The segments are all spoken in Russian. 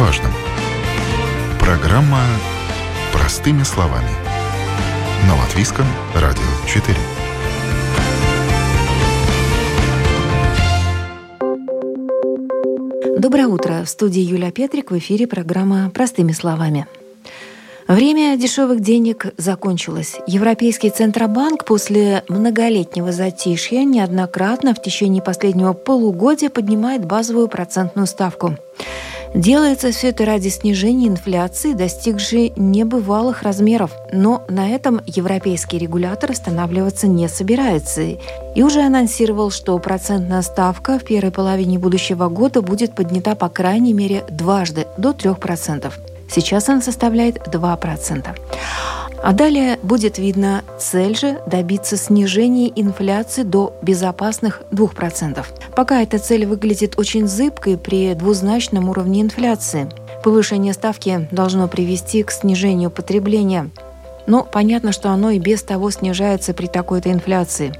важном. Программа «Простыми словами». На Латвийском радио 4. Доброе утро. В студии Юлия Петрик. В эфире программа «Простыми словами». Время дешевых денег закончилось. Европейский Центробанк после многолетнего затишья неоднократно в течение последнего полугодия поднимает базовую процентную ставку. Делается все это ради снижения инфляции, достигшей небывалых размеров. Но на этом европейский регулятор останавливаться не собирается и уже анонсировал, что процентная ставка в первой половине будущего года будет поднята по крайней мере дважды до 3%. Сейчас она составляет 2%. А далее будет видно цель же добиться снижения инфляции до безопасных 2%. Пока эта цель выглядит очень зыбкой при двузначном уровне инфляции. Повышение ставки должно привести к снижению потребления. Но понятно, что оно и без того снижается при такой-то инфляции.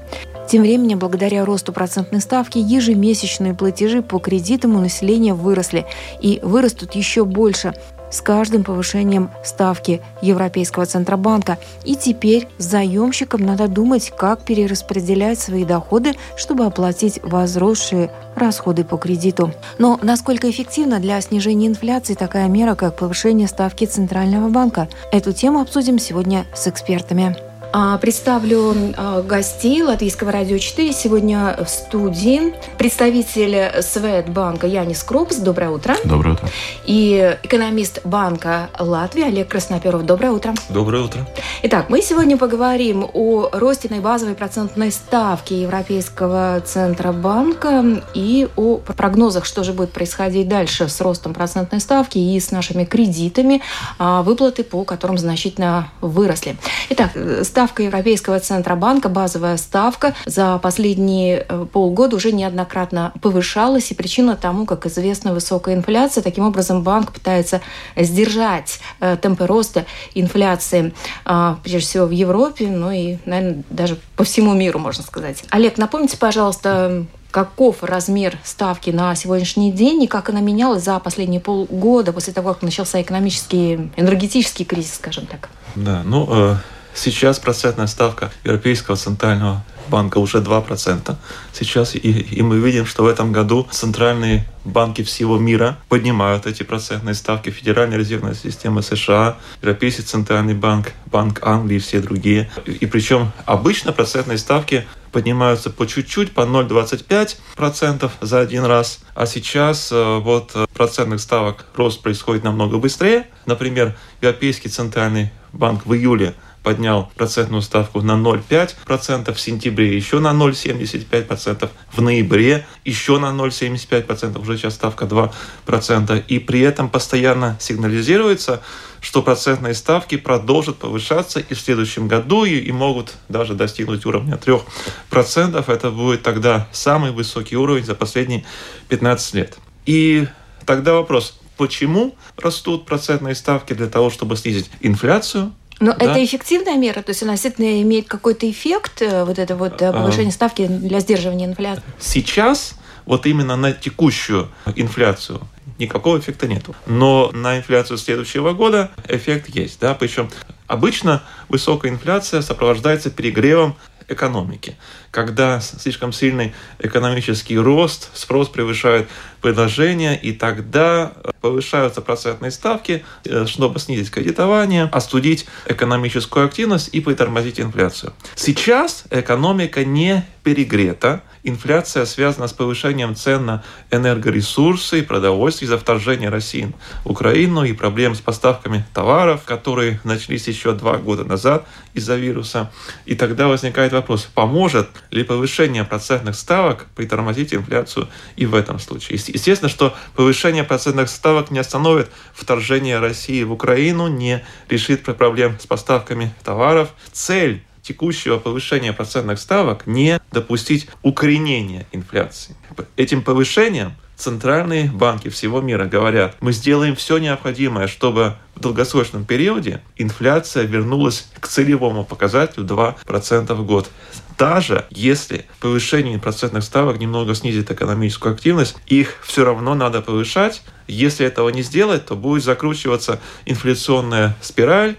Тем временем, благодаря росту процентной ставки, ежемесячные платежи по кредитам у населения выросли и вырастут еще больше с каждым повышением ставки Европейского Центробанка. И теперь заемщикам надо думать, как перераспределять свои доходы, чтобы оплатить возросшие расходы по кредиту. Но насколько эффективна для снижения инфляции такая мера, как повышение ставки Центрального банка? Эту тему обсудим сегодня с экспертами. А, представлю а, гостей Латвийского радио 4. Сегодня в студии представитель Светбанка Янис Кропс. Доброе утро. Доброе утро. И экономист Банка Латвии Олег Красноперов. Доброе утро. Доброе утро. Итак, мы сегодня поговорим о росте базовой процентной ставки Европейского Центробанка и о прогнозах, что же будет происходить дальше с ростом процентной ставки и с нашими кредитами, а, выплаты по которым значительно выросли. Итак, ставка ставка Европейского Центробанка, базовая ставка, за последние э, полгода уже неоднократно повышалась. И причина тому, как известно, высокая инфляция. Таким образом, банк пытается сдержать э, темпы роста инфляции, а, прежде всего в Европе, ну и, наверное, даже по всему миру, можно сказать. Олег, напомните, пожалуйста, каков размер ставки на сегодняшний день и как она менялась за последние полгода после того, как начался экономический, энергетический кризис, скажем так? Да, ну, э, Сейчас процентная ставка Европейского центрального банка уже 2%. Сейчас и, и мы видим, что в этом году центральные банки всего мира поднимают эти процентные ставки. Федеральная резервная система США, Европейский центральный банк, Банк Англии и все другие. И, и причем обычно процентные ставки поднимаются по чуть-чуть, по 0,25% за один раз. А сейчас э, вот э, процентных ставок рост происходит намного быстрее. Например, Европейский центральный банк в июле поднял процентную ставку на 0,5%, в сентябре еще на 0,75%, в ноябре еще на 0,75%, уже сейчас ставка 2%. И при этом постоянно сигнализируется, что процентные ставки продолжат повышаться и в следующем году и, и могут даже достигнуть уровня 3%. Это будет тогда самый высокий уровень за последние 15 лет. И тогда вопрос, почему растут процентные ставки для того, чтобы снизить инфляцию, но да? это эффективная мера, то есть она действительно имеет какой-то эффект, э, вот это вот э, а. повышение ставки для сдерживания инфляции? Сейчас вот именно на текущую инфляцию никакого эффекта нету. Но на инфляцию следующего года эффект есть. Да? Причем обычно высокая инфляция сопровождается перегревом экономики. Когда слишком сильный экономический рост, спрос превышает предложение, и тогда э, повышаются процентные ставки, э, чтобы снизить кредитование, остудить экономическую активность и притормозить инфляцию. Сейчас экономика не перегрета, инфляция связана с повышением цен на энергоресурсы и продовольствие из-за вторжения России в Украину и проблем с поставками товаров, которые начались еще два года назад из-за вируса. И тогда возникает вопрос, поможет ли повышение процентных ставок притормозить инфляцию и в этом случае. Естественно, что повышение процентных ставок не остановит вторжение России в Украину, не решит проблем с поставками товаров. Цель текущего повышения процентных ставок не допустить укоренения инфляции. Этим повышением центральные банки всего мира говорят, мы сделаем все необходимое, чтобы в долгосрочном периоде инфляция вернулась к целевому показателю 2% в год даже если повышение процентных ставок немного снизит экономическую активность, их все равно надо повышать. Если этого не сделать, то будет закручиваться инфляционная спираль,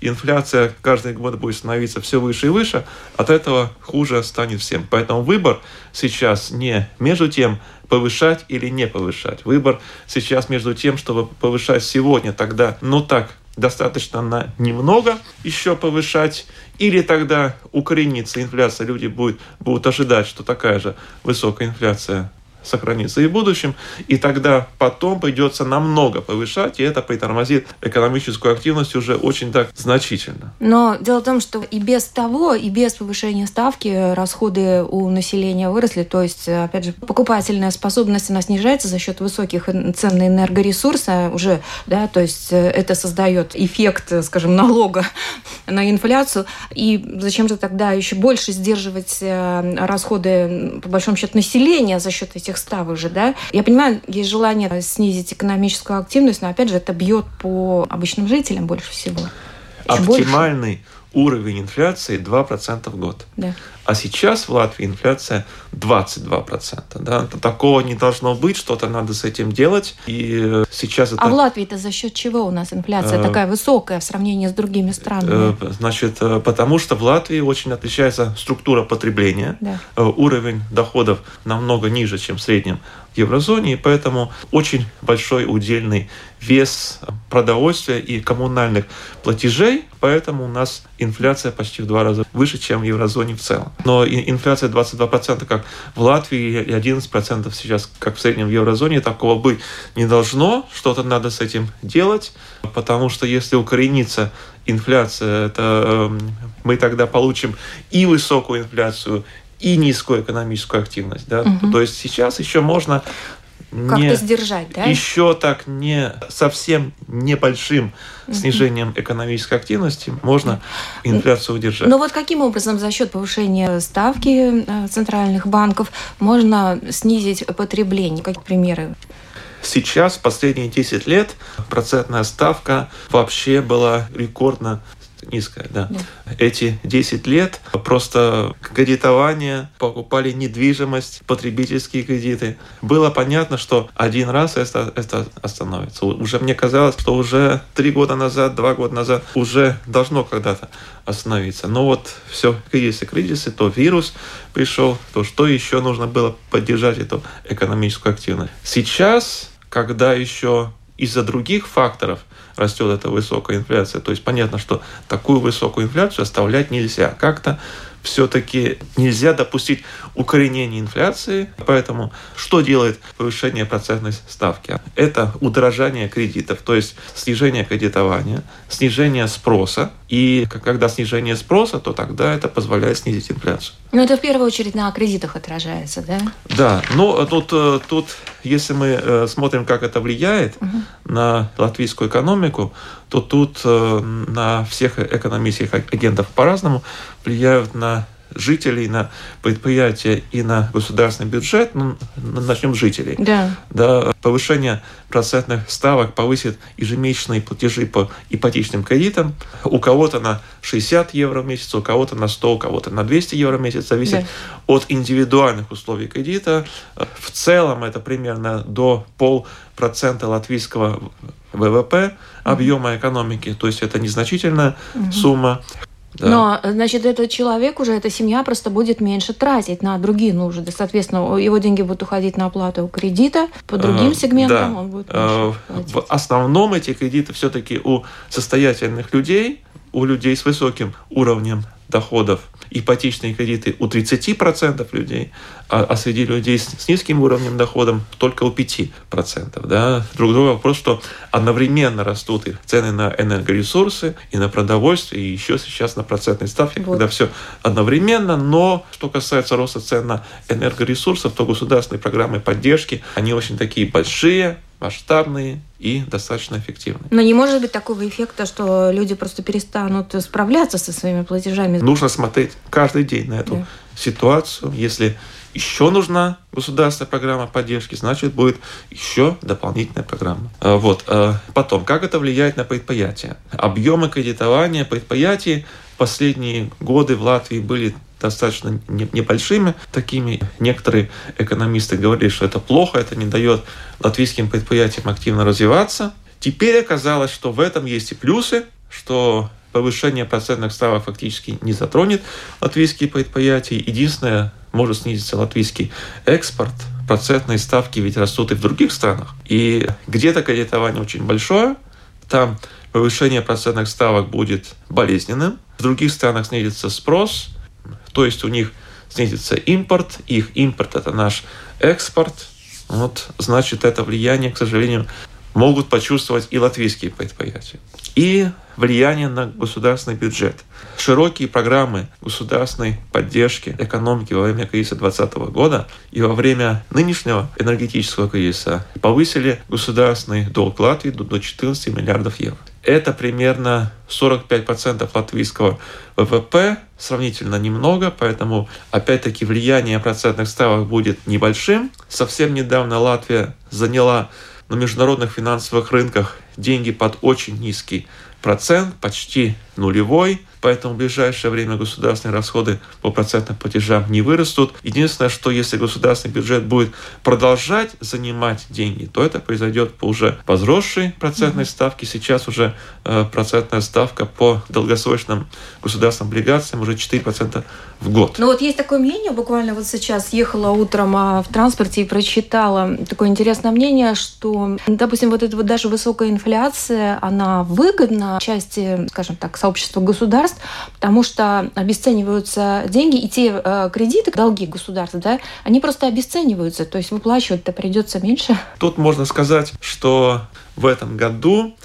инфляция каждый год будет становиться все выше и выше, от этого хуже станет всем. Поэтому выбор сейчас не между тем, повышать или не повышать. Выбор сейчас между тем, чтобы повышать сегодня, тогда, ну так, достаточно на немного еще повышать, или тогда укоренится инфляция, люди будут, будут ожидать, что такая же высокая инфляция сохранится и в будущем, и тогда потом придется намного повышать, и это притормозит экономическую активность уже очень так значительно. Но дело в том, что и без того, и без повышения ставки расходы у населения выросли, то есть, опять же, покупательная способность, она снижается за счет высоких цен на энергоресурсы уже, да, то есть это создает эффект, скажем, налога на инфляцию, и зачем же тогда еще больше сдерживать э, расходы, по большому счету, населения за счет этих этих ставок же, да. Я понимаю, есть желание снизить экономическую активность, но опять же это бьет по обычным жителям больше всего. Оптимальный больше. Уровень инфляции 2% в год. Да. А сейчас в Латвии инфляция 22%. Да? Такого не должно быть, что-то надо с этим делать. И э, сейчас это... А в Латвии-то за счет чего у нас инфляция э... такая высокая в сравнении с другими странами? Э, значит, э, потому что в Латвии очень отличается структура потребления. Да. Уровень доходов намного ниже, чем в среднем еврозоне, и поэтому очень большой удельный вес продовольствия и коммунальных платежей, поэтому у нас инфляция почти в два раза выше, чем в еврозоне в целом. Но инфляция 22%, как в Латвии, и 11% сейчас, как в среднем в еврозоне, такого быть не должно. Что-то надо с этим делать, потому что если укоренится инфляция, это эм, мы тогда получим и высокую инфляцию, и низкую экономическую активность. Да? Угу. То есть сейчас еще можно как-то сдержать, да? Еще так не совсем небольшим снижением экономической активности можно инфляцию удержать. Но вот каким образом за счет повышения ставки э, центральных банков можно снизить потребление? Какие примеры? Сейчас, в последние 10 лет, процентная ставка вообще была рекордно низкая, да. да. Эти 10 лет просто кредитование, покупали недвижимость, потребительские кредиты. Было понятно, что один раз это, это остановится. Уже мне казалось, что уже три года назад, два года назад уже должно когда-то остановиться. Но вот все кризисы, кризисы, то вирус пришел, то что еще нужно было поддержать эту экономическую активность. Сейчас, когда еще из-за других факторов растет эта высокая инфляция. То есть понятно, что такую высокую инфляцию оставлять нельзя. Как-то все-таки нельзя допустить укоренения инфляции. Поэтому что делает повышение процентной ставки? Это удорожание кредитов, то есть снижение кредитования, снижение спроса. И когда снижение спроса, то тогда это позволяет снизить инфляцию. Но это в первую очередь на кредитах отражается, да? Да, но тут, э, тут если мы э, смотрим, как это влияет угу. на латвийскую экономику, то тут э, на всех экономических агентов по-разному влияют на жителей, на предприятия и на государственный бюджет, ну, начнем с жителей. Да. Да, повышение процентных ставок повысит ежемесячные платежи по ипотечным кредитам. У кого-то на 60 евро в месяц, у кого-то на 100, у кого-то на 200 евро в месяц. Зависит да. от индивидуальных условий кредита. В целом это примерно до полпроцента латвийского ВВП объема экономики, то есть это незначительная угу. сумма. Да. Но, значит, этот человек уже, эта семья просто будет меньше тратить на другие нужды. Соответственно, его деньги будут уходить на оплату кредита, по другим э, сегментам да. он будет меньше э, В основном эти кредиты все-таки у состоятельных людей, у людей с высоким уровнем доходов ипотечные кредиты у 30% людей, а, а среди людей с, с низким уровнем доходом только у 5%. Да? Друг другу вопрос, что одновременно растут и цены на энергоресурсы, и на продовольствие, и еще сейчас на процентной ставке, вот. когда все одновременно. Но что касается роста цен на энергоресурсов, то государственные программы поддержки, они очень такие большие, масштабные и достаточно эффективные. Но не может быть такого эффекта, что люди просто перестанут справляться со своими платежами. Нужно смотреть каждый день на эту да ситуацию. Если еще нужна государственная программа поддержки, значит, будет еще дополнительная программа. А, вот. А, потом, как это влияет на предприятия? Объемы кредитования предприятий в последние годы в Латвии были достаточно небольшими такими. Некоторые экономисты говорили, что это плохо, это не дает латвийским предприятиям активно развиваться. Теперь оказалось, что в этом есть и плюсы, что повышение процентных ставок фактически не затронет латвийские предприятия. Единственное, может снизиться латвийский экспорт. Процентные ставки ведь растут и в других странах. И где-то кредитование очень большое, там повышение процентных ставок будет болезненным. В других странах снизится спрос, то есть у них снизится импорт, их импорт – это наш экспорт. Вот, значит, это влияние, к сожалению, могут почувствовать и латвийские предприятия. И влияние на государственный бюджет. Широкие программы государственной поддержки экономики во время кризиса 2020 года и во время нынешнего энергетического кризиса повысили государственный долг Латвии до 14 миллиардов евро. Это примерно 45% латвийского ВВП, сравнительно немного, поэтому опять-таки влияние процентных ставок будет небольшим. Совсем недавно Латвия заняла на международных финансовых рынках деньги под очень низкий процент, почти нулевой, поэтому в ближайшее время государственные расходы по процентным платежам не вырастут. Единственное, что если государственный бюджет будет продолжать занимать деньги, то это произойдет по уже возросшей процентной ставке. Сейчас уже э, процентная ставка по долгосрочным государственным облигациям уже 4% в год. Ну вот есть такое мнение, буквально вот сейчас ехала утром а, в транспорте и прочитала такое интересное мнение, что, допустим, вот эта вот даже высокая инфляция, она выгодна части, скажем так, сообщества государств, потому что обесцениваются деньги, и те э, кредиты, долги государств, да, они просто обесцениваются, то есть выплачивать-то придется меньше. Тут можно сказать, что в этом году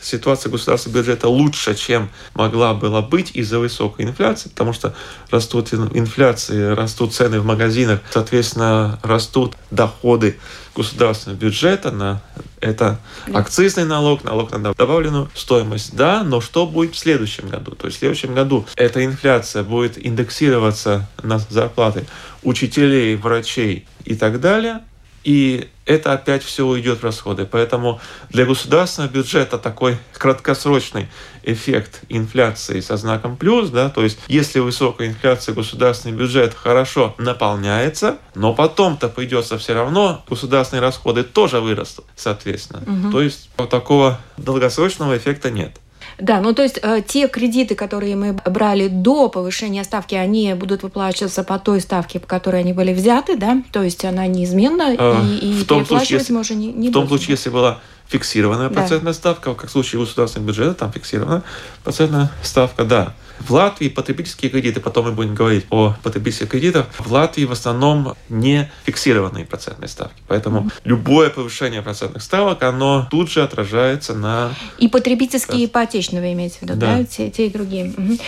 ситуация государственного бюджета лучше, чем могла была быть из-за высокой инфляции, потому что растут инфляции, растут цены в магазинах, соответственно, растут доходы государственного бюджета на это акцизный налог, налог на добавленную стоимость. Да, но что будет в следующем году? То есть в следующем году эта инфляция будет индексироваться на зарплаты учителей, врачей и так далее. И это опять все уйдет в расходы. Поэтому для государственного бюджета такой краткосрочный эффект инфляции со знаком плюс, да, то есть если высокая инфляция, государственный бюджет хорошо наполняется, но потом-то придется все равно, государственные расходы тоже вырастут, соответственно. Угу. То есть такого долгосрочного эффекта нет. Да, ну то есть э, те кредиты, которые мы брали до повышения ставки, они будут выплачиваться по той ставке, по которой они были взяты, да? То есть она неизменна, а, и, и в том случае, если, мы уже не, не В том случае, если была фиксированная процентная да. ставка, как в случае государственного бюджета, там фиксированная процентная ставка, да. В Латвии потребительские кредиты, потом мы будем говорить о потребительских кредитах, в Латвии в основном не фиксированные процентные ставки. Поэтому mm-hmm. любое повышение процентных ставок, оно тут же отражается на... И потребительские, и ипотечные вы имеете в виду, да? да? Те, те и другие. Mm-hmm.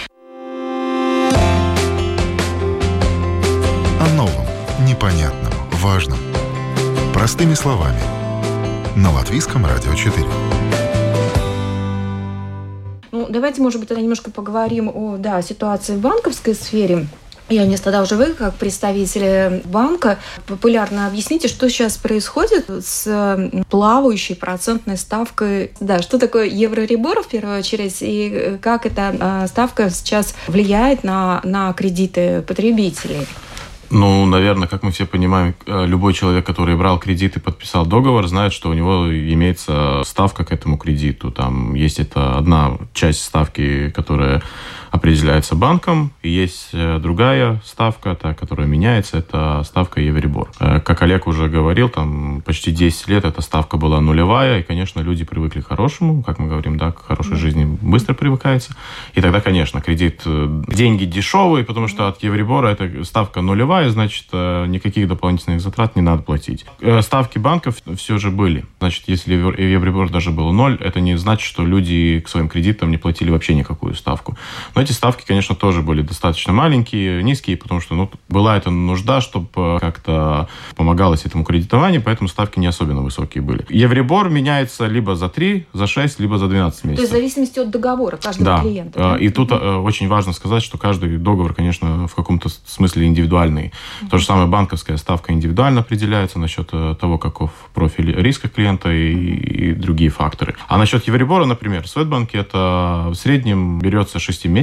О новом, непонятном, важном. Простыми словами. На Латвийском радио 4. Ну, давайте, может быть, тогда немножко поговорим о да, ситуации в банковской сфере. Я не тогда уже вы, как представители банка, популярно объясните, что сейчас происходит с плавающей процентной ставкой. Да, что такое евроребор в первую очередь, и как эта а, ставка сейчас влияет на, на кредиты потребителей? Ну, наверное, как мы все понимаем, э, любой человек, который брал кредит и подписал договор, знает, что у него имеется ставка к этому кредиту. Там есть это одна часть ставки, которая определяется банком. И есть э, другая ставка, та, которая меняется, это ставка Евребор. Э, как Олег уже говорил, там почти 10 лет эта ставка была нулевая, и, конечно, люди привыкли к хорошему, как мы говорим, да, к хорошей жизни быстро привыкается. И тогда, конечно, кредит, э, деньги дешевые, потому что от Евребора эта ставка нулевая, значит, никаких дополнительных затрат не надо платить. Ставки банков все же были. Значит, если Евребор даже был ноль, это не значит, что люди к своим кредитам не платили вообще никакую ставку. Но Но эти ставки, конечно, тоже были достаточно маленькие, низкие, потому что ну, была эта нужда, чтобы как-то помогалось этому кредитованию, поэтому ставки не особенно высокие были. Евребор меняется либо за 3, за 6, либо за 12 месяцев. То есть в зависимости от договора каждого да. клиента. Да? И тут mm-hmm. очень важно сказать, что каждый договор, конечно, в каком-то смысле индивидуальный. Mm-hmm. То же самое банковская ставка индивидуально определяется насчет э, того, каков профиль риска клиента и, и другие факторы. А насчет Евребора, например, в Светбанке это в среднем берется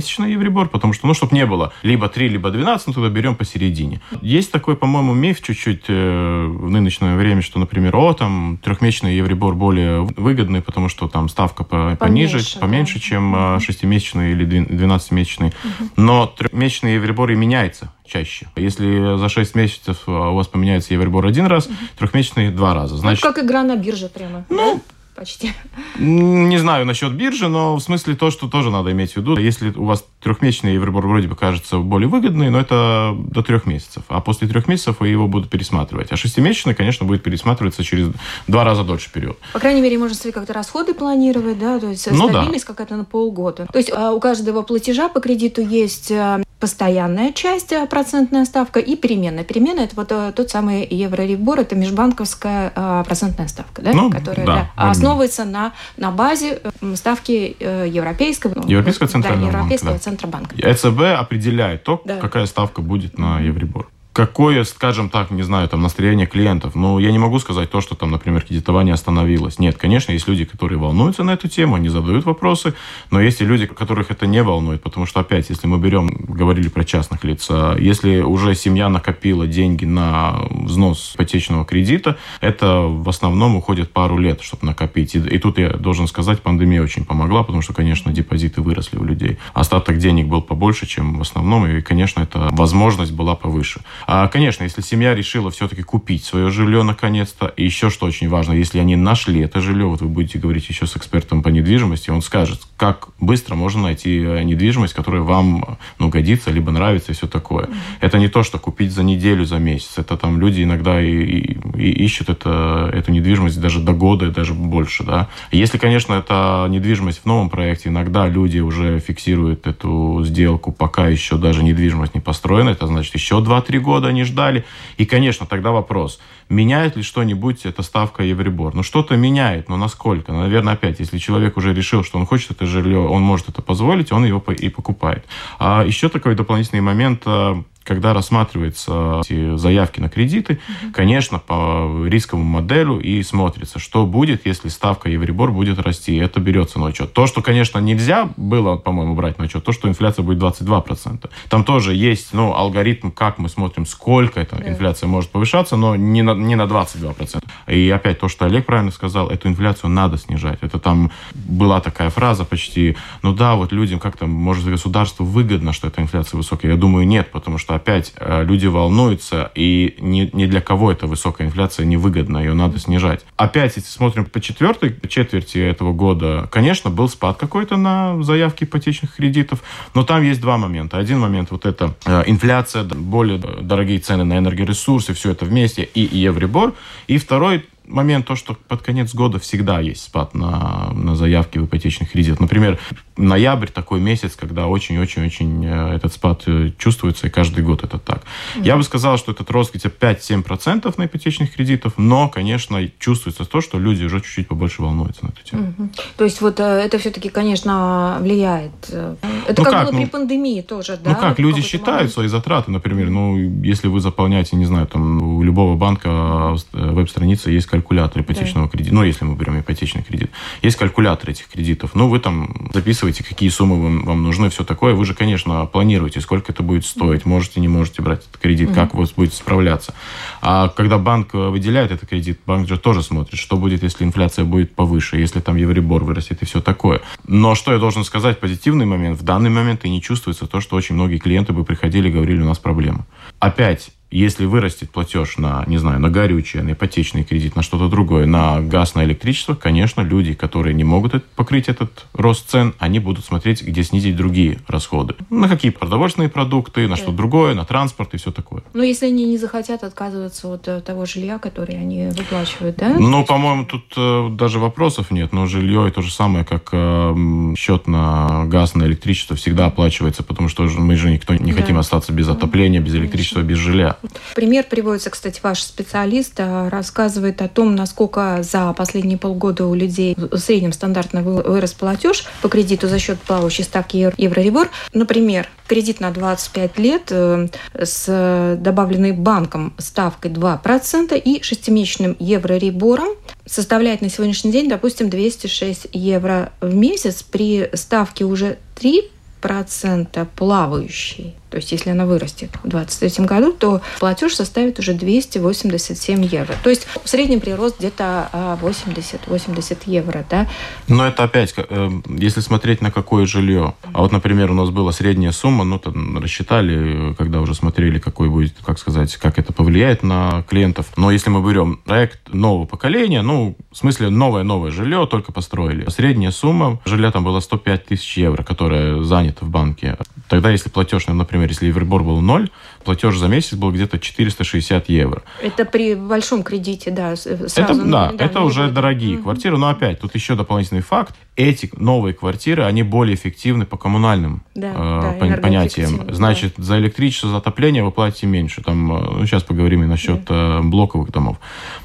6-месячный Евребор, потому что, ну, чтобы не было либо 3, либо 12, ну, тогда берем посередине. Есть такой, по-моему, миф чуть-чуть э, в нынешнее время, что, например, о, там, трехмесячный Евребор более выгодный, потому что там ставка по, пониже, поменьше, поменьше да. чем угу. шестимесячный или 12-месячный. Угу. Но трехмесячный Евребор и меняется чаще. Если за 6 месяцев у вас поменяется Евробор один раз, угу. трехмесячный два раза. Ну, Значит, ну, как игра на бирже прямо. Ну, да? Почти. Не знаю насчет биржи, но в смысле то, что тоже надо иметь в виду. Если у вас трехмесячный Евробор вроде бы кажется более выгодный, но это до трех месяцев. А после трех месяцев вы его будут пересматривать. А шестимесячный, конечно, будет пересматриваться через два раза дольше период. По крайней мере, можно свои как-то расходы планировать, да, то есть ну, стабильность да. какая-то на полгода. То есть а, у каждого платежа по кредиту есть а, постоянная часть, а, процентная ставка и переменная. Переменная – это вот тот самый еврорибор, это межбанковская процентная ставка, да, ну, которая да, да, основывается на, на базе ставки э, европейского, ну, Европейского центрального да, Европейского банка, Центробанка. ЕЦБ определяет то, да. какая ставка будет на Евребор какое, скажем так, не знаю, там настроение клиентов. Ну, я не могу сказать то, что там, например, кредитование остановилось. Нет, конечно, есть люди, которые волнуются на эту тему, они задают вопросы, но есть и люди, которых это не волнует, потому что, опять, если мы берем, говорили про частных лиц, а если уже семья накопила деньги на взнос ипотечного кредита, это в основном уходит пару лет, чтобы накопить. И, и тут я должен сказать, пандемия очень помогла, потому что, конечно, депозиты выросли у людей. Остаток денег был побольше, чем в основном, и, конечно, эта возможность была повыше. А, конечно, если семья решила все-таки купить свое жилье наконец-то, и еще что очень важно, если они нашли это жилье, вот вы будете говорить еще с экспертом по недвижимости, он скажет, как быстро можно найти э, недвижимость, которая вам ну, годится, либо нравится и все такое. Mm-hmm. Это не то, что купить за неделю, за месяц. Это там люди иногда и, и, и ищут это, эту недвижимость даже до года и даже больше. Да? Если, конечно, это недвижимость в новом проекте, иногда люди уже фиксируют эту сделку, пока еще даже недвижимость не построена, это значит еще 2-3 года года они ждали. И, конечно, тогда вопрос, меняет ли что-нибудь эта ставка Евребор? Ну, что-то меняет, но насколько? Наверное, опять, если человек уже решил, что он хочет это жилье, он может это позволить, он его и покупает. А еще такой дополнительный момент, э, когда рассматриваются эти заявки на кредиты, угу. конечно, по рисковому моделю и смотрится, что будет, если ставка Евребор будет расти. Это берется на учет. То, что, конечно, нельзя было, по-моему, брать на учет, то, что инфляция будет 22%. Там тоже есть ну, алгоритм, как мы смотрим, сколько эта да. инфляция может повышаться, но не на, не на 22%. И опять то, что Олег правильно сказал, эту инфляцию надо снижать. Это там была такая фраза почти, ну да, вот людям как-то, может, государству выгодно, что эта инфляция высокая. Я думаю, нет, потому что опять э, люди волнуются, и ни, ни для кого эта высокая инфляция невыгодна, ее надо снижать. Опять, если смотрим по четвертой четверти этого года, конечно, был спад какой-то на заявки ипотечных кредитов, но там есть два момента. Один момент вот это э, инфляция, более дорогие цены на энергоресурсы, все это вместе, и Евребор. И второй момент то, что под конец года всегда есть спад на, на заявки в ипотечных кредитах. Например, ноябрь такой месяц, когда очень-очень-очень э, этот спад э, чувствуется, и каждый год это так. Mm-hmm. Я бы сказал, что этот рост где-то 5-7% на ипотечных кредитов, но, конечно, чувствуется то, что люди уже чуть-чуть побольше волнуются на эту тему. Mm-hmm. То есть вот э, это все-таки, конечно, влияет. Это ну как, как было ну, при пандемии тоже, да? Ну как, вот люди считают момент? свои затраты, например, ну, если вы заполняете, не знаю, там у любого банка веб-страницы есть калькулятор ипотечного да. кредита. Ну, если мы берем ипотечный кредит. Есть калькулятор этих кредитов. Ну, вы там записываете, какие суммы вам, вам нужны, все такое. Вы же, конечно, планируете, сколько это будет стоить. Можете, не можете брать этот кредит, как вы будете справляться. А когда банк выделяет этот кредит, банк же тоже смотрит, что будет, если инфляция будет повыше, если там евребор вырастет и все такое. Но что я должен сказать, позитивный момент, в данный момент и не чувствуется то, что очень многие клиенты бы приходили и говорили, у нас проблемы. Опять, Если вырастет платеж на, не знаю, на горючее, на ипотечный кредит, на что-то другое, на газ, на электричество, конечно, люди, которые не могут покрыть этот рост цен, они будут смотреть, где снизить другие расходы. На какие продовольственные продукты, на что другое, на транспорт и все такое. Но если они не захотят отказываться от э, того жилья, которое они выплачивают, да? Ну, по-моему, тут э, даже вопросов нет. Но жилье и то же самое, как э, счет на газ, на электричество всегда оплачивается, потому что мы же никто не да. хотим остаться без отопления, без электричества, без жилья. Пример приводится, кстати, ваш специалист а, рассказывает о том, насколько за последние полгода у людей в среднем стандартно вырос платеж по кредиту за счет плавающей ставки Евроребор. Например, кредит на 25 лет э, с добавленной банком ставкой 2% и шестимесячным евроребором составляет на сегодняшний день, допустим, 206 евро в месяц при ставке уже 3 процента плавающей то есть если она вырастет в 2023 году, то платеж составит уже 287 евро. То есть в среднем прирост где-то 80-80 а, евро. Да? Но это опять, э, если смотреть на какое жилье. А вот, например, у нас была средняя сумма, ну, там рассчитали, когда уже смотрели, какой будет, как сказать, как это повлияет на клиентов. Но если мы берем проект нового поколения, ну, в смысле новое-новое жилье, только построили. Средняя сумма жилья там была 105 тысяч евро, которая занята в банке. Тогда, если платеж, например, например, если Евробор был 0, платеж за месяц был где-то 460 евро. Это при большом кредите, да, сразу. Это, да, да, это уже будет. дорогие угу. квартиры, но опять, тут еще дополнительный факт. Эти новые квартиры, они более эффективны по коммунальным да, э, да, понятиям. Значит, да. за электричество, за отопление вы платите меньше. Там, э, ну, сейчас поговорим и насчет да. Э, блоковых домов.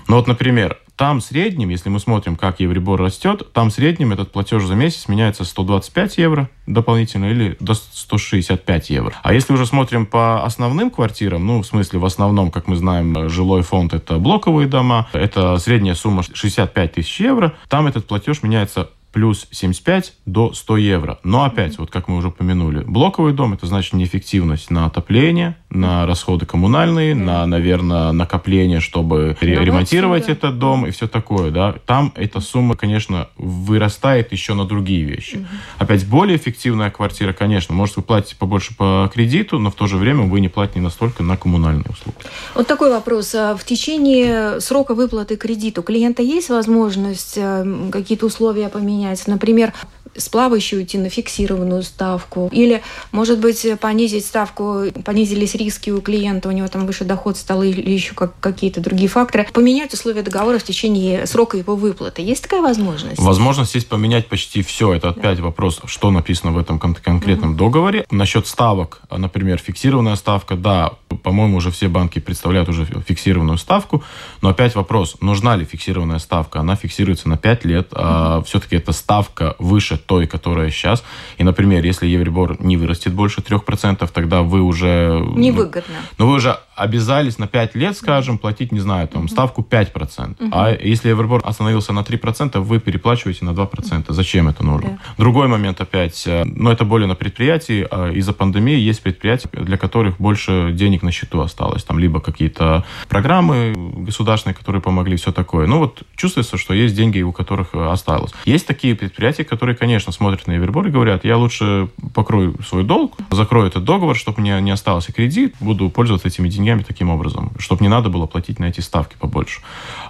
Но вот, например, там в среднем, если мы смотрим, как Евробор растет, там в среднем этот платеж за месяц меняется 125 евро дополнительно или до 165 евро. А если уже смотрим по основным квартирам, ну, в смысле, в основном, как мы знаем, жилой фонд – это блоковые дома, это средняя сумма 65 тысяч евро, там этот платеж меняется плюс 75 до 100 евро. Но опять, вот как мы уже упомянули, блоковый дом – это значит неэффективность на отопление, на расходы коммунальные, на, наверное, накопление, чтобы ремонтировать этот дом и все такое. Да? Там эта сумма, конечно, вырастает еще на другие вещи. Опять, более эффективная квартира, конечно, может, вы платите побольше по кредиту, но в то же время вы не платите настолько на коммунальные услуги. Вот такой вопрос. А в течение срока выплаты кредиту клиента есть возможность э, какие-то условия поменять? менять. Например, с плавающей уйти на фиксированную ставку. Или, может быть, понизить ставку, понизились риски у клиента, у него там выше доход стал или еще как, какие-то другие факторы. Поменять условия договора в течение срока его выплаты. Есть такая возможность? Возможность есть поменять почти все. Это опять да. вопрос, что написано в этом конкретном угу. договоре. Насчет ставок, например, фиксированная ставка, да, по-моему, уже все банки представляют уже фиксированную ставку, но опять вопрос, нужна ли фиксированная ставка? Она фиксируется на 5 лет, а все-таки эта ставка выше той, которая сейчас. И, например, если Евробор не вырастет больше 3%, тогда вы уже... Невыгодно. Ну, вы уже обязались на 5 лет, скажем, платить, не знаю, там, ставку 5%. Угу. А если Евробор остановился на 3%, вы переплачиваете на 2%. Зачем это нужно? Да. Другой момент опять, э, но это более на предприятии. А из-за пандемии есть предприятия, для которых больше денег на счету осталось. Там либо какие-то программы государственные, которые помогли, все такое. Ну вот чувствуется, что есть деньги, у которых э, осталось. Есть такие предприятия, которые, конечно, смотрят на Евробор и говорят, я лучше покрою свой долг, закрою этот договор, чтобы мне не остался кредит, буду пользоваться этими деньгами деньгами таким образом, чтобы не надо было платить на эти ставки побольше.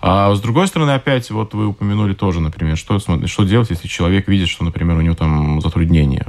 А с другой стороны, опять, вот вы упомянули тоже, например, что, что делать, если человек видит, что, например, у него там затруднения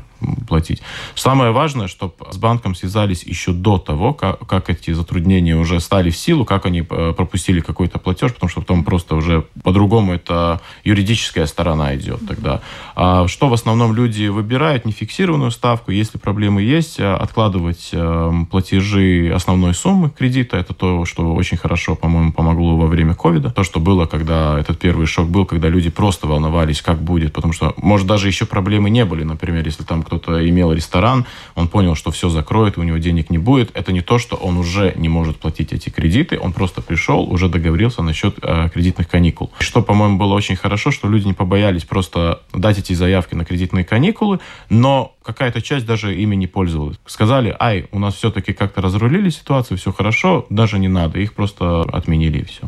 платить. Самое важное, чтобы с банком связались еще до того, как, как эти затруднения уже стали в силу, как они э, пропустили какой-то платеж, потому что потом просто уже по-другому это юридическая сторона идет тогда. А что в основном люди выбирают? Нефиксированную ставку. Если проблемы есть, э, откладывать э, платежи основной суммы кредита. Это то, что очень хорошо, по-моему, помогло во время ковида. То, что было, когда этот первый шок был, когда люди просто волновались, как будет. Потому что, может, даже еще проблемы не были. Например, если там кто-то имел ресторан, он понял, что все закроет, у него денег не будет. Это не то, что он уже не может платить эти кредиты. Он просто пришел, уже договорился насчет э, кредитных каникул. Что, по-моему, было очень хорошо, что люди не побоялись просто дать эти заявки на кредитные каникулы, но какая-то часть даже ими не пользовалась. Сказали, ай, у нас все-таки как-то разрулили ситуацию, все хорошо, даже не надо, их просто отменили и все.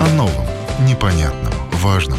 О новом, непонятном, важном.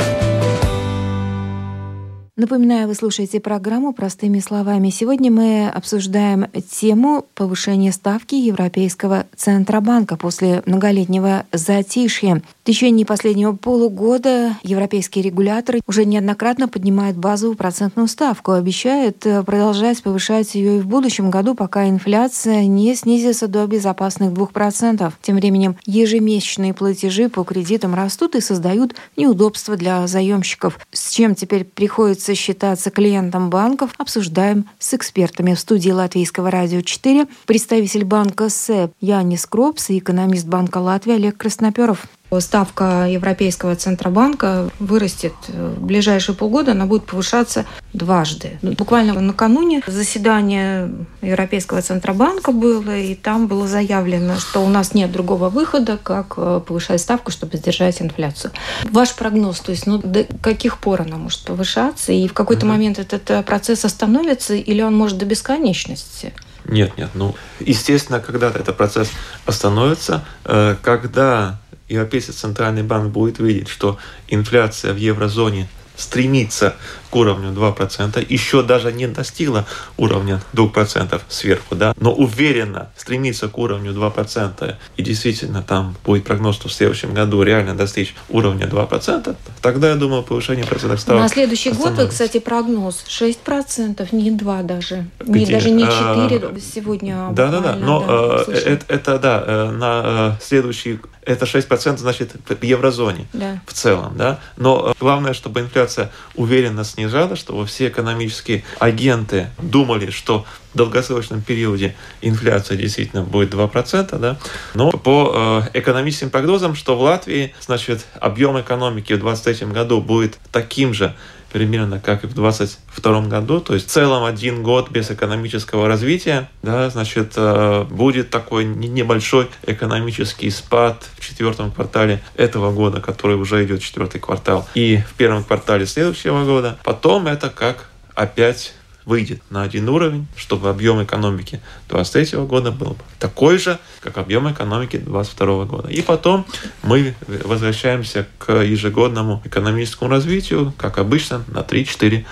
Напоминаю, вы слушаете программу «Простыми словами». Сегодня мы обсуждаем тему повышения ставки Европейского Центробанка после многолетнего затишья. В течение последнего полугода европейские регуляторы уже неоднократно поднимают базовую процентную ставку, обещают продолжать повышать ее и в будущем году, пока инфляция не снизится до безопасных 2%. Тем временем ежемесячные платежи по кредитам растут и создают неудобства для заемщиков. С чем теперь приходится придется считаться клиентом банков, обсуждаем с экспертами в студии Латвийского радио 4 представитель банка СЭП Янис Кропс и экономист банка Латвии Олег Красноперов. Ставка Европейского Центробанка вырастет в ближайшие полгода, она будет повышаться дважды. Ну, буквально накануне заседание Европейского Центробанка было, и там было заявлено, что у нас нет другого выхода, как э, повышать ставку, чтобы сдержать инфляцию. Ваш прогноз, то есть ну, до каких пор она может повышаться, и в какой-то угу. момент этот э, процесс остановится, или он может до бесконечности? Нет, нет. Ну, естественно, когда-то этот процесс остановится, э, когда Европейский центральный банк будет видеть, что инфляция в еврозоне стремится к уровню 2%, еще даже не достигла уровня 2% сверху, да, но уверенно стремится к уровню 2%, и действительно там будет прогноз, что в следующем году реально достичь уровня 2%, тогда, я думаю, повышение процентных ставок На следующий год, кстати, прогноз 6%, не 2 даже, не, даже не 4 а, сегодня. Да, да, да, но да, э, это, это, да, э, на э, следующий это 6% значит в еврозоне да. в целом. Да? Но главное, чтобы инфляция уверенно снизилась снижалась, чтобы все экономические агенты думали, что в долгосрочном периоде инфляция действительно будет 2%, да? но по э, экономическим прогнозам, что в Латвии, значит, объем экономики в 2023 году будет таким же, примерно как и в 2022 году, то есть в целом один год без экономического развития, да, значит, э, будет такой небольшой экономический спад в четвертом квартале этого года, который уже идет четвертый квартал, и в первом квартале следующего года. Потом это как опять выйдет на один уровень, чтобы объем экономики 2023 года был такой же, как объем экономики 2022 года. И потом мы возвращаемся к ежегодному экономическому развитию, как обычно, на 3-4%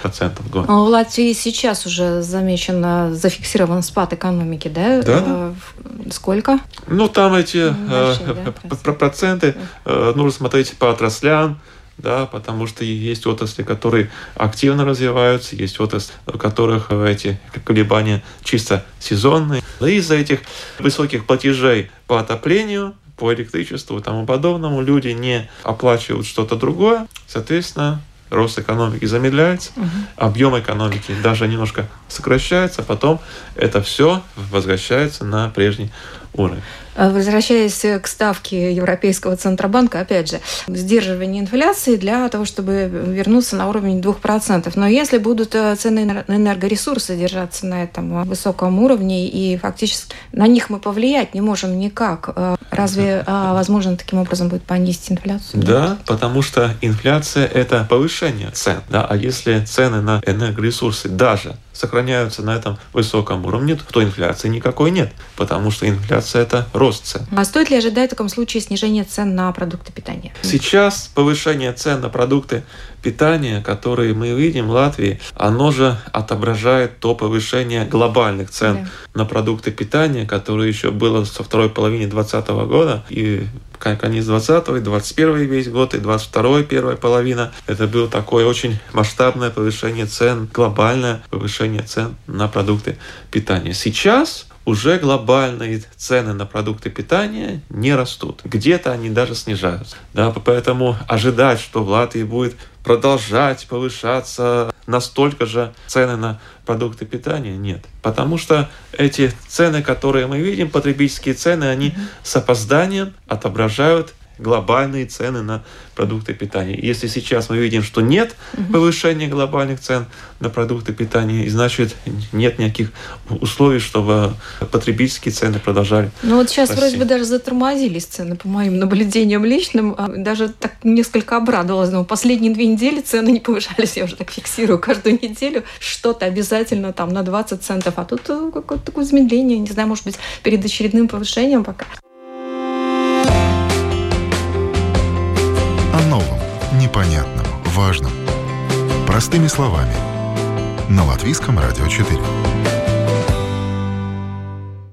в год. А в Латвии сейчас уже замечен, зафиксирован спад экономики, да? Да. Э, сколько? Ну, там эти Большие, э, да, проценты, э, нужно смотреть по отраслям, да, потому что есть отрасли, которые активно развиваются, есть отрасли, у которых эти колебания чисто сезонные. И из-за этих высоких платежей по отоплению, по электричеству и тому подобному люди не оплачивают что-то другое, соответственно, рост экономики замедляется, угу. объем экономики даже немножко сокращается, а потом это все возвращается на прежний уровень. Э, возвращаясь к ставке Европейского Центробанка, опять же, сдерживание инфляции для того, чтобы вернуться на уровень 2%. Но если будут э, цены на энергоресурсы держаться на этом высоком уровне, и фактически на них мы повлиять не можем никак, э, разве возможно таким образом будет понизить инфляцию? Да, потому что инфляция – это повышение цен. Да? А если цены на энергоресурсы даже сохраняются на этом высоком уровне, то инфляции никакой нет, потому что инфляция – это рост цен. А стоит ли ожидать в таком случае снижения цен на продукты питания? Сейчас повышение цен на продукты питания, которые мы видим в Латвии, оно же отображает то повышение глобальных цен да. на продукты питания, которое еще было со второй половины 2020 года и конец 20 и 21 весь год, и 22 первая половина. Это было такое очень масштабное повышение цен, глобальное повышение цен на продукты питания. Сейчас уже глобальные цены на продукты питания не растут. Где-то они даже снижаются. Да, поэтому ожидать, что в Латвии будет продолжать повышаться настолько же цены на продукты питания, нет. Потому что эти цены, которые мы видим, потребительские цены, они с опозданием отображают глобальные цены на продукты питания. Если сейчас мы видим, что нет повышения глобальных цен на продукты питания, значит нет никаких условий, чтобы потребительские цены продолжали. Ну вот сейчас расти. вроде бы даже затормозились цены, по моим наблюдениям личным. А даже так несколько обрадовалась. Но последние две недели цены не повышались. Я уже так фиксирую каждую неделю. Что-то обязательно там на 20 центов. А тут э, какое-то такое замедление. Не знаю, может быть, перед очередным повышением пока. Непонятном, важном. Простыми словами. На Латвийском радио 4.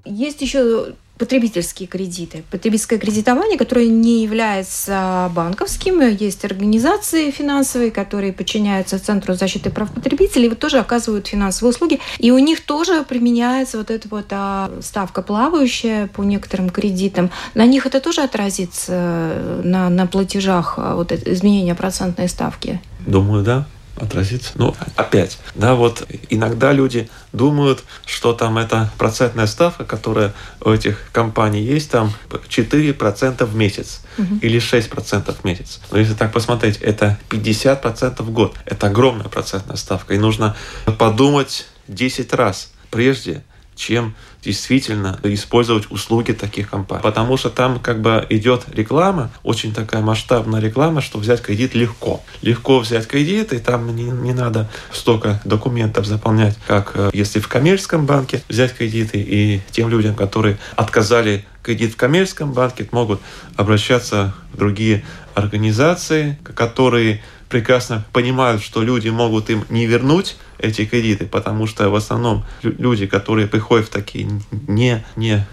Есть еще потребительские кредиты. Потребительское кредитование, которое не является банковским. Есть организации финансовые, которые подчиняются Центру защиты прав потребителей, вот тоже оказывают финансовые услуги. И у них тоже применяется вот эта вот а, ставка плавающая по некоторым кредитам. На них это тоже отразится э, на, на платежах, а, вот изменение процентной ставки? Думаю, да отразится. Но опять, да, вот иногда люди думают, что там эта процентная ставка, которая у этих компаний есть, там 4% в месяц угу. или 6% в месяц. Но если так посмотреть, это 50% в год. Это огромная процентная ставка. И нужно подумать 10 раз прежде, чем действительно использовать услуги таких компаний. Потому что там как бы идет реклама, очень такая масштабная реклама, что взять кредит легко. Легко взять кредит, и там не, не надо столько документов заполнять, как э, если в коммерческом банке взять кредиты. И тем людям, которые отказали кредит в коммерческом банке, могут обращаться в другие организации, которые прекрасно понимают, что люди могут им не вернуть эти кредиты, потому что в основном люди, которые приходят в такие не, не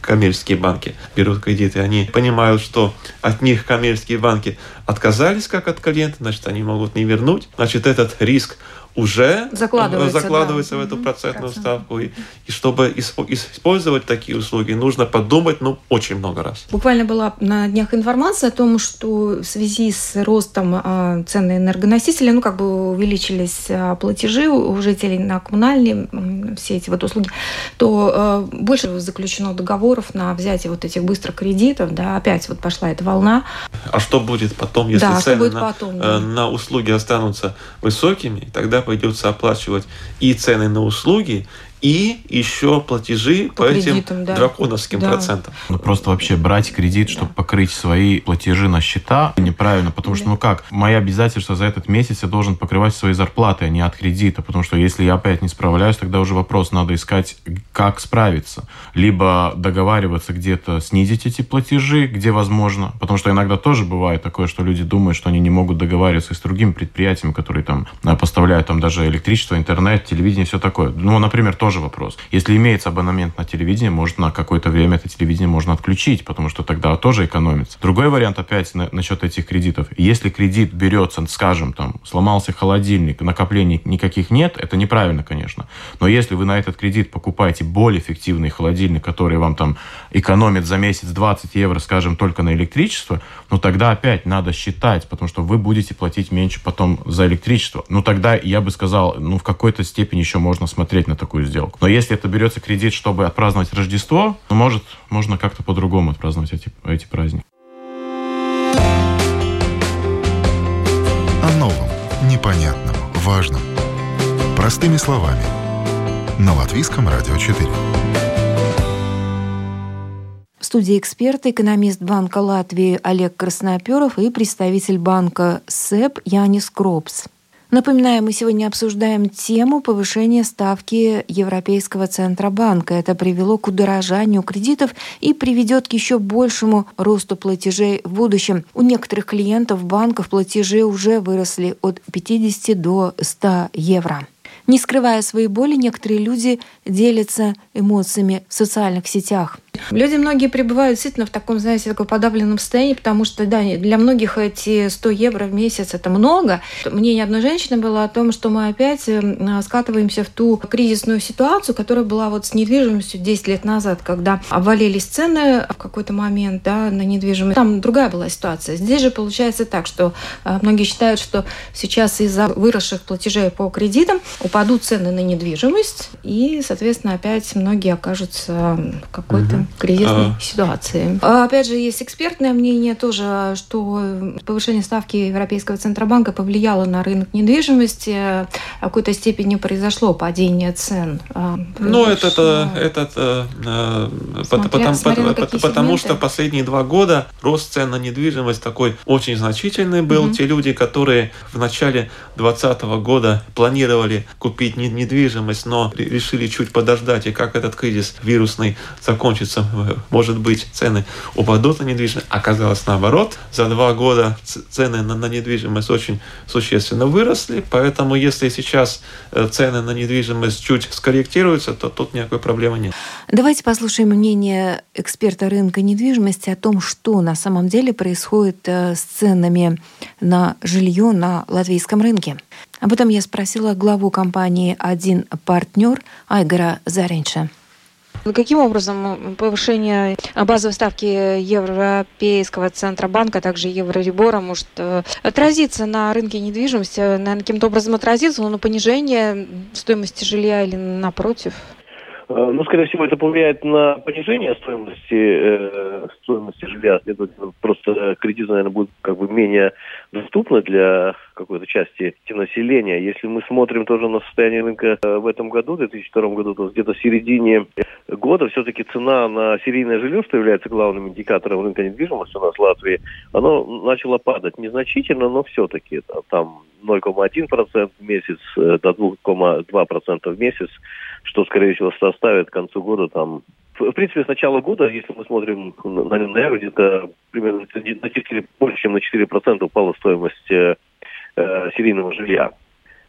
коммерческие банки берут кредиты, они понимают, что от них коммерческие банки отказались как от клиента, значит, они могут не вернуть. Значит, этот риск уже закладывается, закладывается да. в эту процентную Процент. ставку. И, и чтобы использовать такие услуги, нужно подумать ну, очень много раз. Буквально была на днях информация о том, что в связи с ростом а, цен на энергоносители, ну, как бы увеличились а, платежи у жителей на коммунальные все эти вот услуги, то а, больше заключено договоров на взятие вот этих быстрых кредитов, да, опять вот пошла эта волна. А что будет потом, если да, цены на, потом, да. Э, на услуги останутся высокими, тогда придется оплачивать и цены на услуги, и еще платежи по, по этим да. драконовским да. процентам. Ну, просто вообще брать кредит, чтобы да. покрыть свои платежи на счета, неправильно, потому что, ну как, мои обязательства за этот месяц я должен покрывать свои зарплаты, а не от кредита, потому что если я опять не справляюсь, тогда уже вопрос, надо искать, как справиться. Либо договариваться где-то снизить эти платежи, где возможно, потому что иногда тоже бывает такое, что люди думают, что они не могут договариваться с другими предприятиями, которые там э, поставляют там даже электричество, интернет, телевидение, все такое. Ну, например, тоже тоже вопрос. Если имеется абонемент на телевидение, может, на какое-то время это телевидение можно отключить, потому что тогда тоже экономится. Другой вариант, опять, на, насчет этих кредитов. Если кредит берется, скажем, там, сломался холодильник, накоплений никаких нет, это неправильно, конечно. Но если вы на этот кредит покупаете более эффективный холодильник, который вам там экономит за месяц 20 евро, скажем, только на электричество, ну тогда опять надо считать, потому что вы будете платить меньше потом за электричество. Ну тогда я бы сказал, ну в какой-то степени еще можно смотреть на такую сделку сделку. Но если это берется кредит, чтобы отпраздновать Рождество, ну, может, можно как-то по-другому отпраздновать эти, эти праздники. О новом, непонятном, важном. Простыми словами. На Латвийском радио 4. В студии эксперты, экономист Банка Латвии Олег Красноперов и представитель банка СЭП Янис Кропс. Напоминаю, мы сегодня обсуждаем тему повышения ставки Европейского Центробанка. Это привело к удорожанию кредитов и приведет к еще большему росту платежей в будущем. У некоторых клиентов банков платежи уже выросли от 50 до 100 евро. Не скрывая свои боли, некоторые люди делятся эмоциями в социальных сетях. Люди многие пребывают действительно в таком, знаете, таком подавленном состоянии, потому что, да, для многих эти 100 евро в месяц – это много. Мнение одной женщины было о том, что мы опять э, скатываемся в ту кризисную ситуацию, которая была вот с недвижимостью 10 лет назад, когда обвалились цены в какой-то момент да, на недвижимость. Там другая была ситуация. Здесь же получается так, что э, многие считают, что сейчас из-за выросших платежей по кредитам упадут цены на недвижимость, и, соответственно, опять многие окажутся в какой-то. Кризисной а... ситуации. А, опять же, есть экспертное мнение тоже, что повышение ставки Европейского Центробанка повлияло на рынок недвижимости. В какой-то степени произошло падение цен. А, ну, это, это, это, это смотря, потому, смотря потому, потому что последние два года рост цен на недвижимость такой очень значительный был. Угу. Те люди, которые в начале 2020 года планировали купить недвижимость, но решили чуть подождать, и как этот кризис вирусный закончится, кажется, может быть, цены упадут на недвижимость. Оказалось наоборот. За два года цены на, на недвижимость очень существенно выросли. Поэтому если сейчас э, цены на недвижимость чуть скорректируются, то тут никакой проблемы нет. Давайте послушаем мнение эксперта рынка недвижимости о том, что на самом деле происходит э, с ценами на жилье на латвийском рынке. Об этом я спросила главу компании «Один партнер» Айгора Заринча. Каким образом повышение базовой ставки Европейского Центробанка, а также Еврорибора может э, отразиться на рынке недвижимости? Наверное, каким-то образом отразится, но на понижение стоимости жилья или напротив? Э, ну, скорее всего, это повлияет на понижение стоимости, э, стоимости жилья. Следовательно, просто кредит, наверное, будет как бы менее доступно для какой-то части населения. Если мы смотрим тоже на состояние рынка э, в этом году, в 2002 году, то где-то в середине года все-таки цена на серийное жилье, что является главным индикатором рынка недвижимости у нас в Латвии, оно начало падать незначительно, но все-таки там 0,1% в месяц до 2,2% в месяц что, скорее всего, составит к концу года там в принципе, с начала года, если мы смотрим на НДР, где-то примерно на 4, больше, чем на 4% упала стоимость э, э, серийного жилья.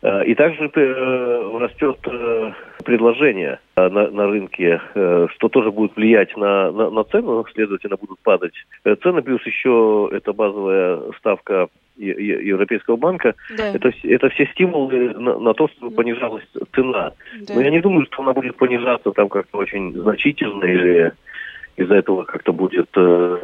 Э, и также э, растет э, предложение на, на рынке, что тоже будет влиять на, на, на цену, следовательно, будут падать цены, плюс еще это базовая ставка Европейского банка, да. это, это все стимулы на, на то, чтобы понижалась цена. Да. Но я не думаю, что она будет понижаться там как-то очень значительно или из-за этого как-то будет э,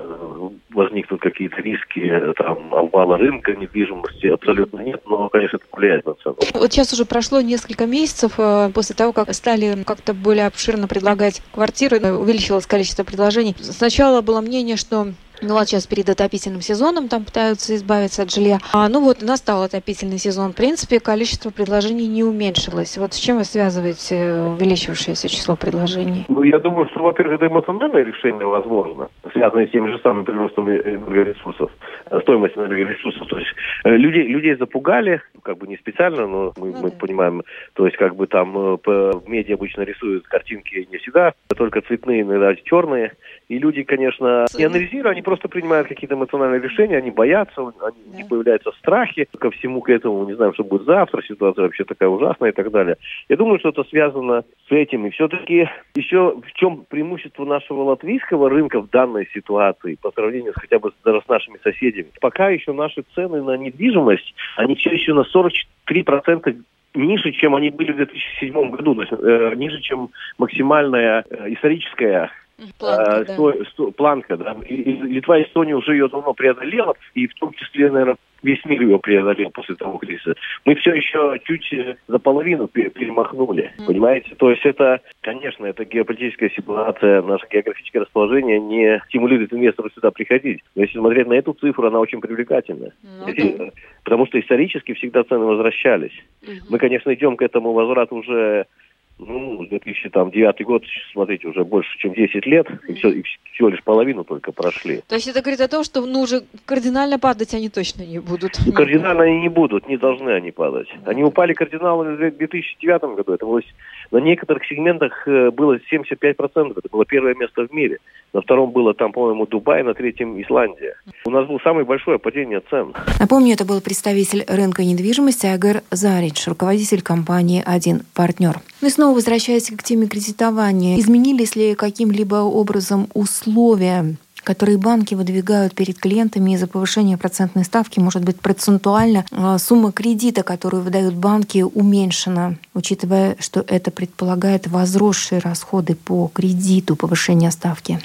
возникнут какие-то риски там обвала рынка недвижимости абсолютно нет, но конечно это влияет на цену. Вот сейчас уже прошло несколько месяцев э, после того, как стали как-то более обширно предлагать квартиры, увеличилось количество предложений. Сначала было мнение, что ну вот сейчас перед отопительным сезоном там пытаются избавиться от жилья. А, ну вот настал отопительный сезон. В принципе, количество предложений не уменьшилось. Вот с чем вы связываете увеличившееся число предложений? Ну, я думаю, что, во-первых, это эмоциональное решение возможно, связанное с теми же самыми приростом энергоресурсов, э, стоимость энергоресурсов. То есть э, людей, людей запугали, как бы не специально, но мы, ну, мы да. понимаем, то есть как бы там э, в медиа обычно рисуют картинки не всегда, только цветные, иногда черные. И люди, конечно, не анализируют, они просто принимают какие-то эмоциональные решения, они боятся, они, да. них появляются страхи ко всему к этому, не знаем, что будет завтра, ситуация вообще такая ужасная и так далее. Я думаю, что это связано с этим. И все-таки еще в чем преимущество нашего латвийского рынка в данной ситуации по сравнению с, хотя бы даже с нашими соседями. Пока еще наши цены на недвижимость, они все еще на 43% ниже, чем они были в 2007 году, то есть, э, ниже, чем максимальная э, историческая Планка, а, да. Сто, сто, планка, да. И, и Литва и Эстония уже ее давно преодолела, и в том числе, наверное, весь мир его преодолел после того кризиса. Мы все еще чуть э, за половину перемахнули, mm. понимаете? То есть это, конечно, это геополитическая ситуация, наше географическое расположение не стимулирует инвесторов сюда приходить. Но если смотреть на эту цифру, она очень привлекательная. Ну, mm-hmm. да. Потому что исторически всегда цены возвращались. Mm-hmm. Мы, конечно, идем к этому возврату уже ну, 2009 год, смотрите, уже больше, чем 10 лет, и, все, и всего лишь половину только прошли. То есть это говорит о том, что ну, уже кардинально падать они точно не будут? Ну, кардинально они не будут, не должны они падать. Они упали кардинально в 2009 году. Это было, на некоторых сегментах э, было 75%, это было первое место в мире. На втором было там, по-моему, Дубай, на третьем Исландия. У нас было самое большое падение цен. Напомню, это был представитель рынка недвижимости Агар Зарич, руководитель компании «Один партнер». Ну и снова возвращаясь к теме кредитования, изменились ли каким-либо образом условия которые банки выдвигают перед клиентами из-за повышения процентной ставки, может быть, процентуально а, сумма кредита, которую выдают банки, уменьшена, учитывая, что это предполагает возросшие расходы по кредиту, повышение ставки.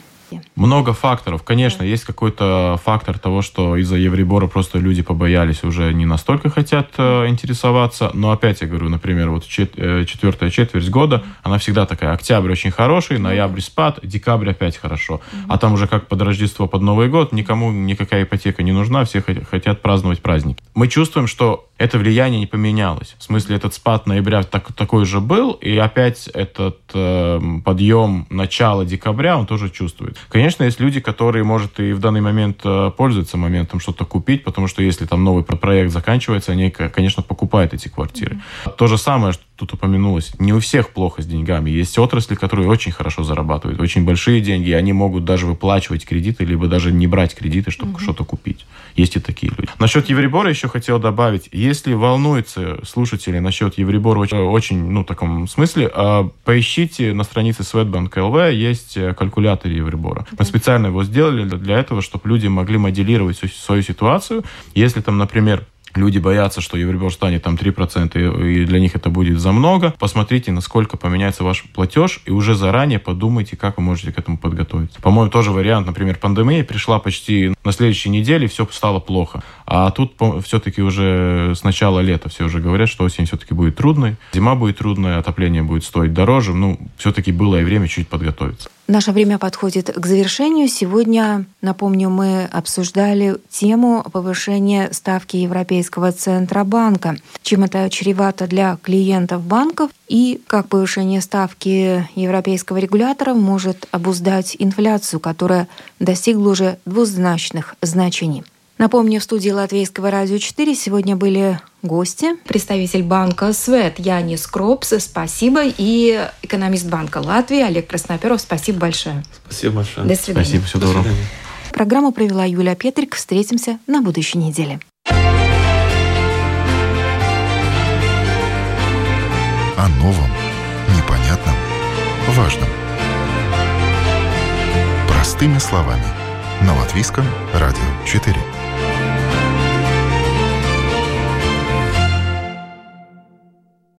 Много факторов. Конечно, есть какой-то фактор того, что из-за Евребора просто люди побоялись, уже не настолько хотят э, интересоваться. Но опять я говорю, например, вот чет, э, четвертая четверть года, она всегда такая. Октябрь очень хороший, ноябрь спад, декабрь опять хорошо. А там уже как под Рождество, под Новый год, никому никакая ипотека не нужна, все хотят праздновать праздник. Мы чувствуем, что это влияние не поменялось. В смысле, этот спад ноября так, такой же был, и опять этот э, подъем начала декабря, он тоже чувствуется будет. Конечно, есть люди, которые, может, и в данный момент э, пользуются моментом что-то купить, потому что если там новый проект заканчивается, они, конечно, покупают эти квартиры. Mm-hmm. То же самое, что тут упомянулось, не у всех плохо с деньгами. Есть отрасли, которые очень хорошо зарабатывают, очень большие деньги, и они могут даже выплачивать кредиты, либо даже не брать кредиты, чтобы mm-hmm. что-то купить. Есть и такие люди. Насчет Евребора еще хотел добавить. Если волнуются слушатели насчет Евребора очень, очень ну, таком смысле, а, поищите на странице Swedbank LV есть э, калькулятор Евребора. Мы специально его сделали для этого, чтобы люди могли моделировать свою ситуацию. Если там, например, Люди боятся, что Евробор станет там 3%, и для них это будет за много. Посмотрите, насколько поменяется ваш платеж, и уже заранее подумайте, как вы можете к этому подготовиться. По-моему, тоже вариант, например, пандемия пришла почти на следующей неделе, все стало плохо. А тут все-таки уже с начала лета все уже говорят, что осень все-таки будет трудной, зима будет трудная, отопление будет стоить дороже. Ну, все-таки было и время чуть подготовиться. Наше время подходит к завершению. Сегодня, напомню, мы обсуждали тему повышения ставки Европейского Центробанка. Чем это чревато для клиентов банков и как повышение ставки европейского регулятора может обуздать инфляцию, которая достигла уже двузначных значений. Напомню, в студии Латвийского радио 4 сегодня были гости. Представитель банка СВЭД Янис Кропс, спасибо. И экономист банка Латвии Олег Красноперов, спасибо большое. Спасибо большое. До свидания. Спасибо, всего доброго. Программу провела Юлия Петрик. Встретимся на будущей неделе. О новом, непонятном, важном. Простыми словами. На Латвийском радио 4.